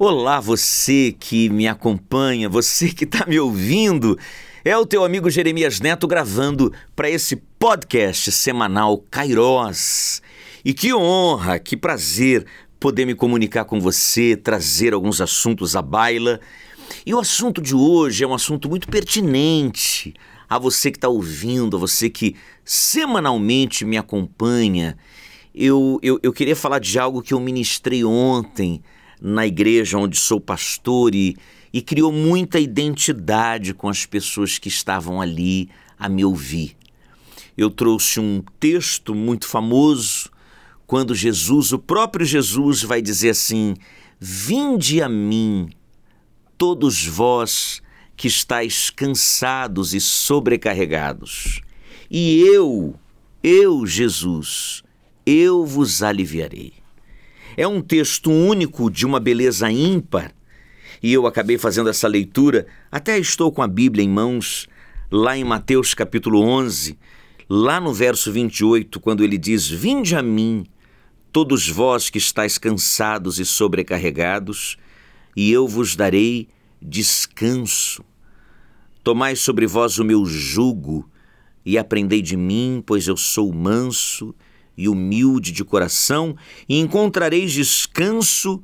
Olá, você que me acompanha, você que está me ouvindo. É o teu amigo Jeremias Neto gravando para esse podcast semanal Kairós. E que honra, que prazer poder me comunicar com você, trazer alguns assuntos à baila. E o assunto de hoje é um assunto muito pertinente a você que está ouvindo, a você que semanalmente me acompanha. Eu, eu, eu queria falar de algo que eu ministrei ontem na igreja onde sou pastor e, e criou muita identidade com as pessoas que estavam ali a me ouvir. Eu trouxe um texto muito famoso quando Jesus, o próprio Jesus, vai dizer assim: Vinde a mim, todos vós que estáis cansados e sobrecarregados, e eu, eu, Jesus, eu vos aliviarei. É um texto único de uma beleza ímpar. E eu acabei fazendo essa leitura, até estou com a Bíblia em mãos, lá em Mateus capítulo 11, lá no verso 28, quando ele diz: Vinde a mim, todos vós que estáis cansados e sobrecarregados, e eu vos darei descanso. Tomai sobre vós o meu jugo e aprendei de mim, pois eu sou manso e humilde de coração, e encontrareis descanso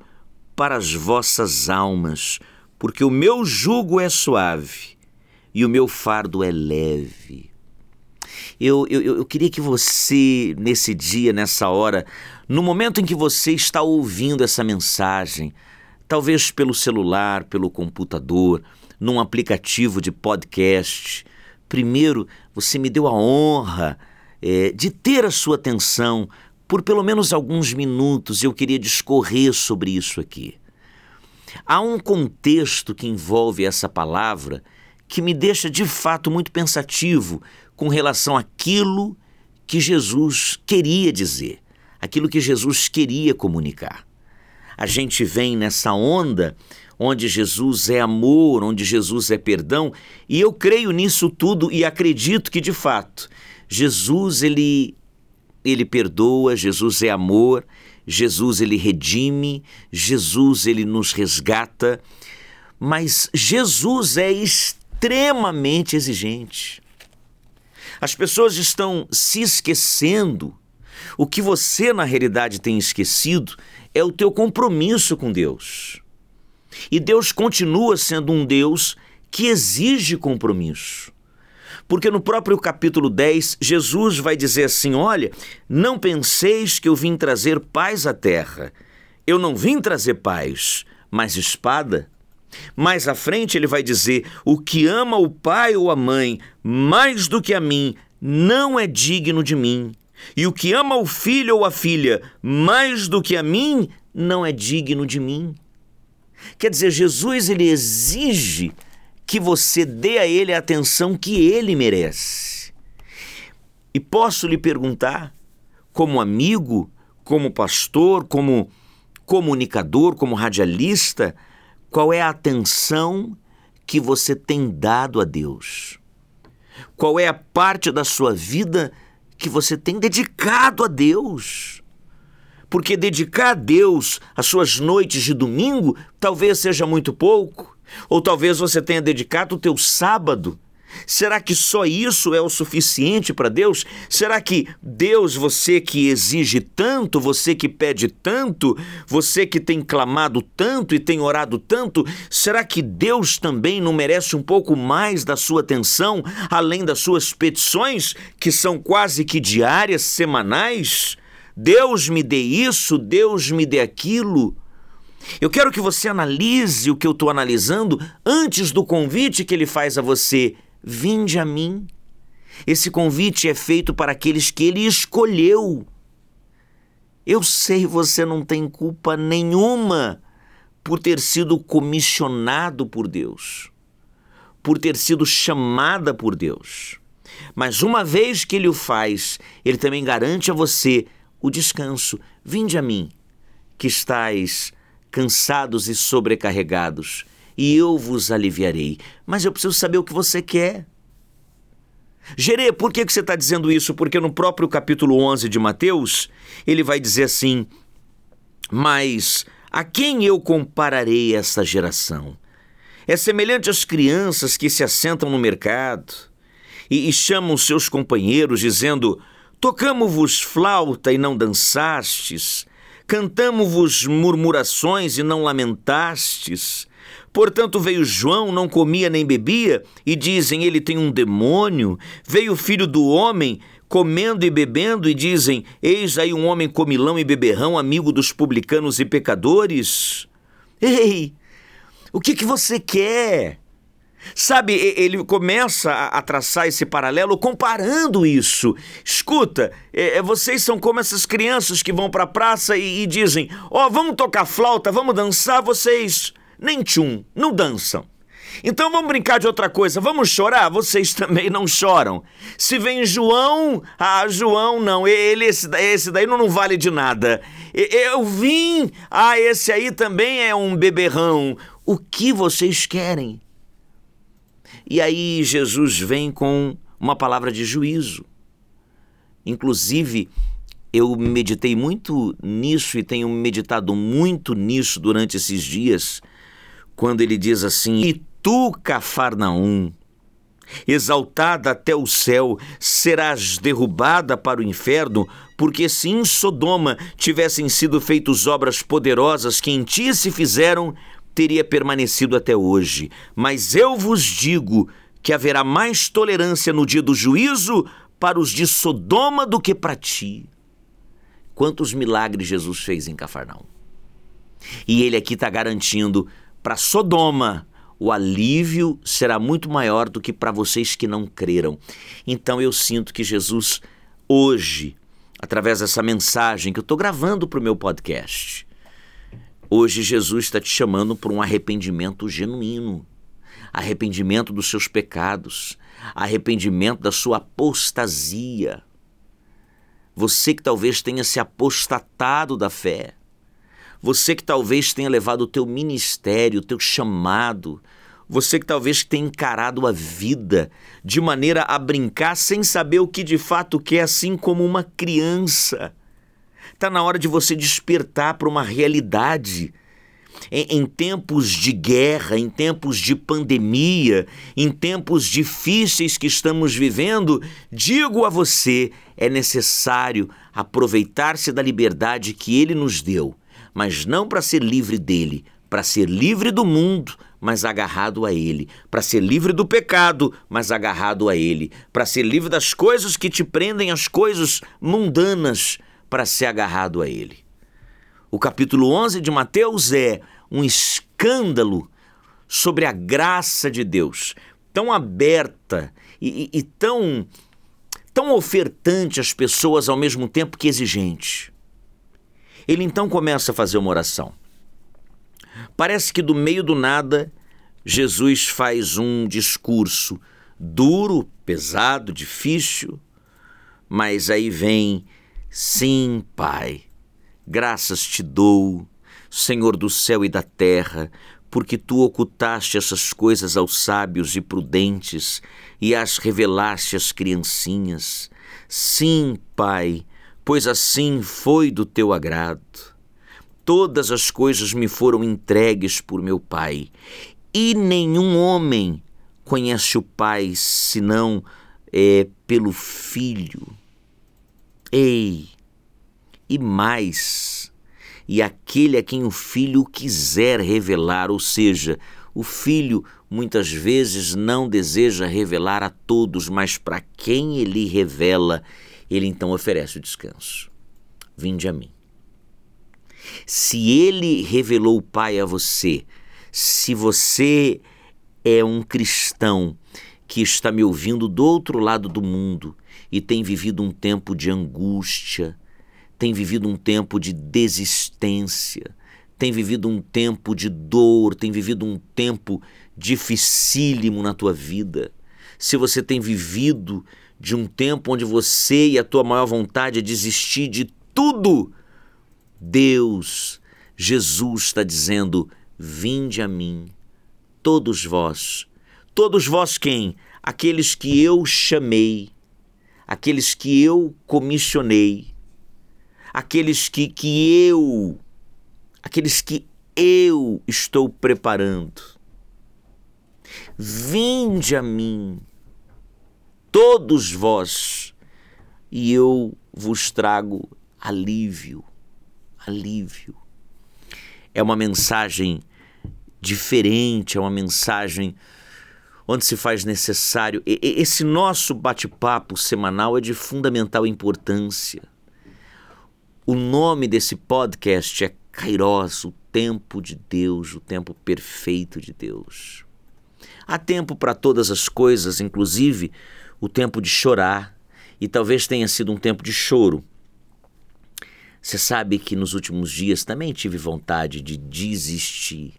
para as vossas almas, porque o meu jugo é suave e o meu fardo é leve. Eu, eu, eu queria que você, nesse dia, nessa hora, no momento em que você está ouvindo essa mensagem, talvez pelo celular, pelo computador, num aplicativo de podcast, primeiro você me deu a honra é, de ter a sua atenção por pelo menos alguns minutos. Eu queria discorrer sobre isso aqui. Há um contexto que envolve essa palavra que me deixa de fato muito pensativo com relação àquilo que Jesus queria dizer, aquilo que Jesus queria comunicar. A gente vem nessa onda onde Jesus é amor, onde Jesus é perdão, e eu creio nisso tudo e acredito que de fato Jesus ele ele perdoa, Jesus é amor, Jesus ele redime, Jesus ele nos resgata, mas Jesus é extremamente exigente. As pessoas estão se esquecendo. O que você na realidade tem esquecido é o teu compromisso com Deus. E Deus continua sendo um Deus que exige compromisso. Porque no próprio capítulo 10, Jesus vai dizer assim: Olha, não penseis que eu vim trazer paz à terra. Eu não vim trazer paz, mas espada. Mais à frente ele vai dizer: O que ama o pai ou a mãe mais do que a mim, não é digno de mim. E o que ama o filho ou a filha mais do que a mim, não é digno de mim. Quer dizer, Jesus ele exige que você dê a ele a atenção que ele merece. E posso lhe perguntar, como amigo, como pastor, como comunicador, como radialista, qual é a atenção que você tem dado a Deus? Qual é a parte da sua vida que você tem dedicado a Deus? Porque dedicar a Deus as suas noites de domingo talvez seja muito pouco. Ou talvez você tenha dedicado o teu sábado. Será que só isso é o suficiente para Deus? Será que Deus, você que exige tanto, você que pede tanto, você que tem clamado tanto e tem orado tanto, será que Deus também não merece um pouco mais da sua atenção, além das suas petições, que são quase que diárias, semanais? Deus me dê isso, Deus me dê aquilo. Eu quero que você analise o que eu estou analisando antes do convite que ele faz a você. Vinde a mim. Esse convite é feito para aqueles que ele escolheu. Eu sei você não tem culpa nenhuma por ter sido comissionado por Deus, por ter sido chamada por Deus. Mas uma vez que ele o faz, ele também garante a você o descanso. Vinde a mim, que estais cansados e sobrecarregados, e eu vos aliviarei. Mas eu preciso saber o que você quer. Gerê, por que você está dizendo isso? Porque no próprio capítulo 11 de Mateus, ele vai dizer assim: Mas A quem eu compararei essa geração? É semelhante às crianças que se assentam no mercado e, e chamam seus companheiros, dizendo: Tocamo-vos flauta e não dançastes, cantamo-vos murmurações e não lamentastes. Portanto, veio João, não comia nem bebia, e dizem: Ele tem um demônio. Veio o filho do homem, comendo e bebendo, e dizem: Eis aí um homem comilão e beberrão, amigo dos publicanos e pecadores. Ei, o que, que você quer? Sabe, ele começa a, traçar esse paralelo comparando isso. Escuta, é, é, vocês são como essas crianças que vão para a praça e, e dizem: Ó, oh, vamos tocar flauta, vamos dançar, vocês nem tchum, não dançam. Então vamos brincar de outra coisa. Vamos chorar? Vocês também não choram. Se vem João, ah, João não. Ele, esse, esse daí não, não vale de nada. Eu vim, ah, esse aí também é um beberrão. O que vocês querem? E aí Jesus vem com uma palavra de juízo. Inclusive, eu meditei muito nisso e tenho meditado muito nisso durante esses dias, quando ele diz assim: E tu, Cafarnaum, exaltada até o céu, serás derrubada para o inferno, porque se em Sodoma tivessem sido feitas obras poderosas que em ti se fizeram, teria permanecido até hoje. Mas eu vos digo que haverá mais tolerância no dia do juízo para os de Sodoma do que para ti. Quantos milagres Jesus fez em Cafarnaum? E ele aqui está garantindo para Sodoma o alívio será muito maior do que para vocês que não creram. Então eu sinto que Jesus, hoje, através dessa mensagem que eu estou gravando para o meu podcast, Hoje Jesus está te chamando para um arrependimento genuíno, arrependimento dos seus pecados, arrependimento da sua apostasia. Você que talvez tenha se apostatado da fé, você que talvez tenha levado o teu ministério, o teu chamado, você que talvez tenha encarado a vida de maneira a brincar sem saber o que de fato quer, assim como uma criança Está na hora de você despertar para uma realidade. Em, em, tempos de guerra, em tempos de pandemia, em tempos difíceis que estamos vivendo, digo a você: é necessário aproveitar-se da liberdade que Ele nos deu, mas não para ser livre dele, para ser livre do mundo, mas agarrado a Ele, para ser livre do pecado, mas agarrado a Ele, para ser livre das coisas que te prendem às coisas mundanas, para ser agarrado a ele. O capítulo 11 de Mateus é um escândalo sobre a graça de Deus, tão aberta e, e, e tão, tão ofertante às pessoas ao mesmo tempo que exigente. Ele então começa a fazer uma oração. Parece que do meio do nada, Jesus faz um discurso duro, pesado, difícil, mas aí vem Sim, Pai, graças te dou, Senhor do céu e da terra, porque tu ocultaste essas coisas aos sábios e prudentes e as revelaste às criancinhas. Sim, Pai, pois assim foi do teu agrado. Todas as coisas me foram entregues por meu Pai, e nenhum homem conhece o Pai senão é, pelo Filho. Ei, e mais, e aquele a quem o filho quiser revelar, ou seja, o filho muitas vezes não deseja revelar a todos, mas para quem ele revela, ele então oferece o descanso. Vinde a mim. Se ele revelou o Pai a você, se você é um cristão que está me ouvindo do outro lado do mundo e tem vivido um tempo de angústia, tem vivido um tempo de desistência, tem vivido um tempo de dor, tem vivido um tempo dificílimo na tua vida. Se você tem vivido de um tempo onde você e a tua maior vontade é desistir de tudo, Deus, Jesus está dizendo: Vinde a mim, todos vós. Todos vós quem? Aqueles que eu chamei, aqueles que eu comissionei, aqueles que, que eu aqueles que eu estou preparando. Vinde a mim, todos vós, e eu vos trago alívio. Alívio. É uma mensagem diferente, é uma mensagem onde se faz necessário. Esse nosso bate-papo semanal é de fundamental importância. O nome desse podcast é Kairos, o tempo de Deus, o tempo perfeito de Deus. Há tempo para todas as coisas, inclusive o tempo de chorar, e talvez tenha sido um tempo de choro. Você sabe que nos últimos dias também tive vontade de desistir.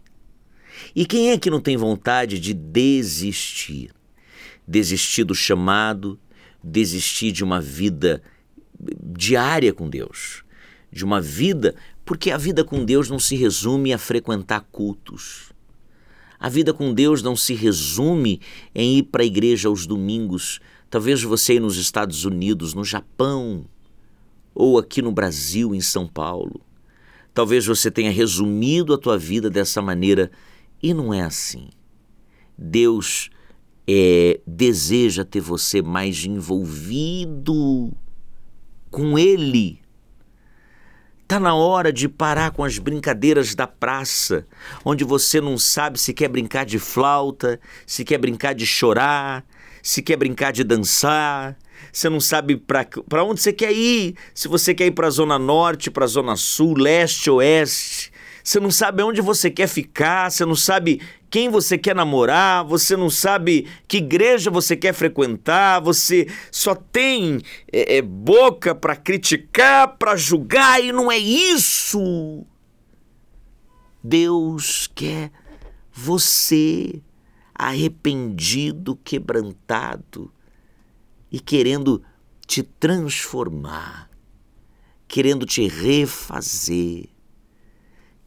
E quem é que não tem vontade de desistir? Desistir do chamado, desistir de uma vida diária com Deus, de uma vida, porque a vida com Deus não se resume a frequentar cultos. A vida com Deus não se resume em ir para a igreja aos domingos. Talvez você ir nos Estados Unidos, no Japão, ou aqui no Brasil, em São Paulo. Talvez você tenha resumido a tua vida dessa maneira e não é assim. Deus é, deseja ter você mais envolvido com Ele. Está na hora de parar com as brincadeiras da praça, onde você não sabe se quer brincar de flauta, se quer brincar de chorar, se quer brincar de dançar, você não sabe para onde você quer ir, se você quer ir para a Zona Norte, para a Zona Sul, Leste, Oeste você não sabe onde você quer ficar, você não sabe quem você quer namorar, você não sabe que igreja você quer frequentar, você só tem é, é, boca para criticar, para julgar, e não é isso. Deus quer você arrependido, quebrantado e querendo te transformar, querendo te refazer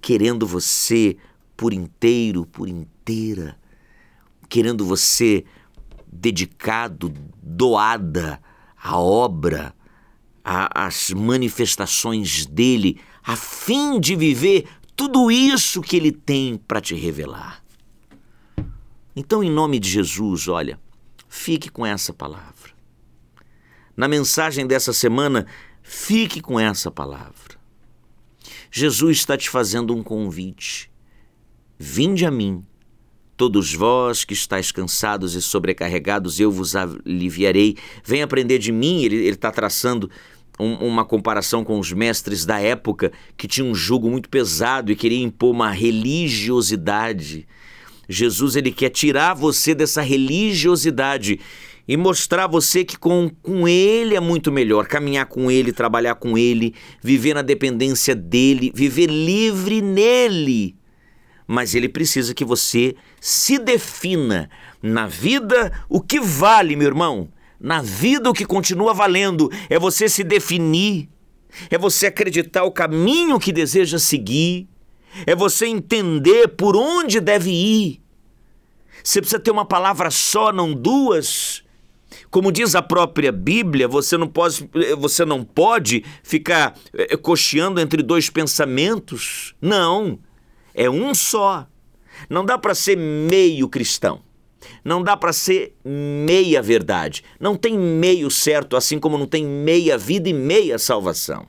querendo você por inteiro, por inteira, querendo você dedicado, doada à obra, às manifestações dele, a fim de viver tudo isso que ele tem para te revelar. Então, em nome de Jesus, olha, fique com essa palavra. Na mensagem dessa semana, fique com essa palavra. Jesus está te fazendo um convite. Vinde a mim, todos vós que estáis cansados e sobrecarregados, eu vos aliviarei. Vem aprender de mim. Ele está traçando um, uma comparação com os mestres da época que tinham um jugo muito pesado e queria impor uma religiosidade. Jesus ele quer tirar você dessa religiosidade e mostrar a você que com, com Ele é muito melhor. Caminhar com Ele, trabalhar com Ele, viver na dependência dEle, viver livre nele. Mas Ele precisa que você se defina na vida o que vale, meu irmão. Na vida o que continua valendo é você se definir, é você acreditar o caminho que deseja seguir, é você entender por onde deve ir. Você precisa ter uma palavra só, não duas. Como diz a própria Bíblia, você não pode, você não pode ficar eh, cocheando entre dois pensamentos. Não, é um só. Não dá para ser meio cristão. Não dá para ser meia verdade. Não tem meio certo, assim como não tem meia vida e meia salvação.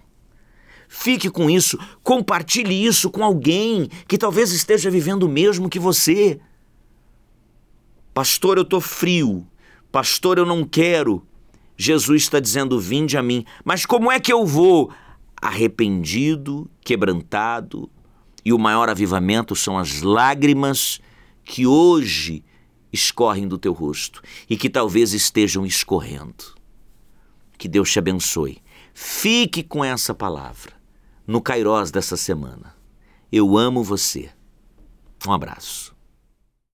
Fique com isso, compartilhe isso com alguém que talvez esteja vivendo o mesmo que você. Pastor, eu estou frio. Pastor, eu não quero. Jesus está dizendo: Vinde a mim. Mas como é que eu vou? Arrependido, quebrantado, e o maior avivamento são as lágrimas que hoje escorrem do teu rosto e que talvez estejam escorrendo. Que Deus te abençoe. Fique com essa palavra no Cairós dessa semana. Eu amo você. Um abraço.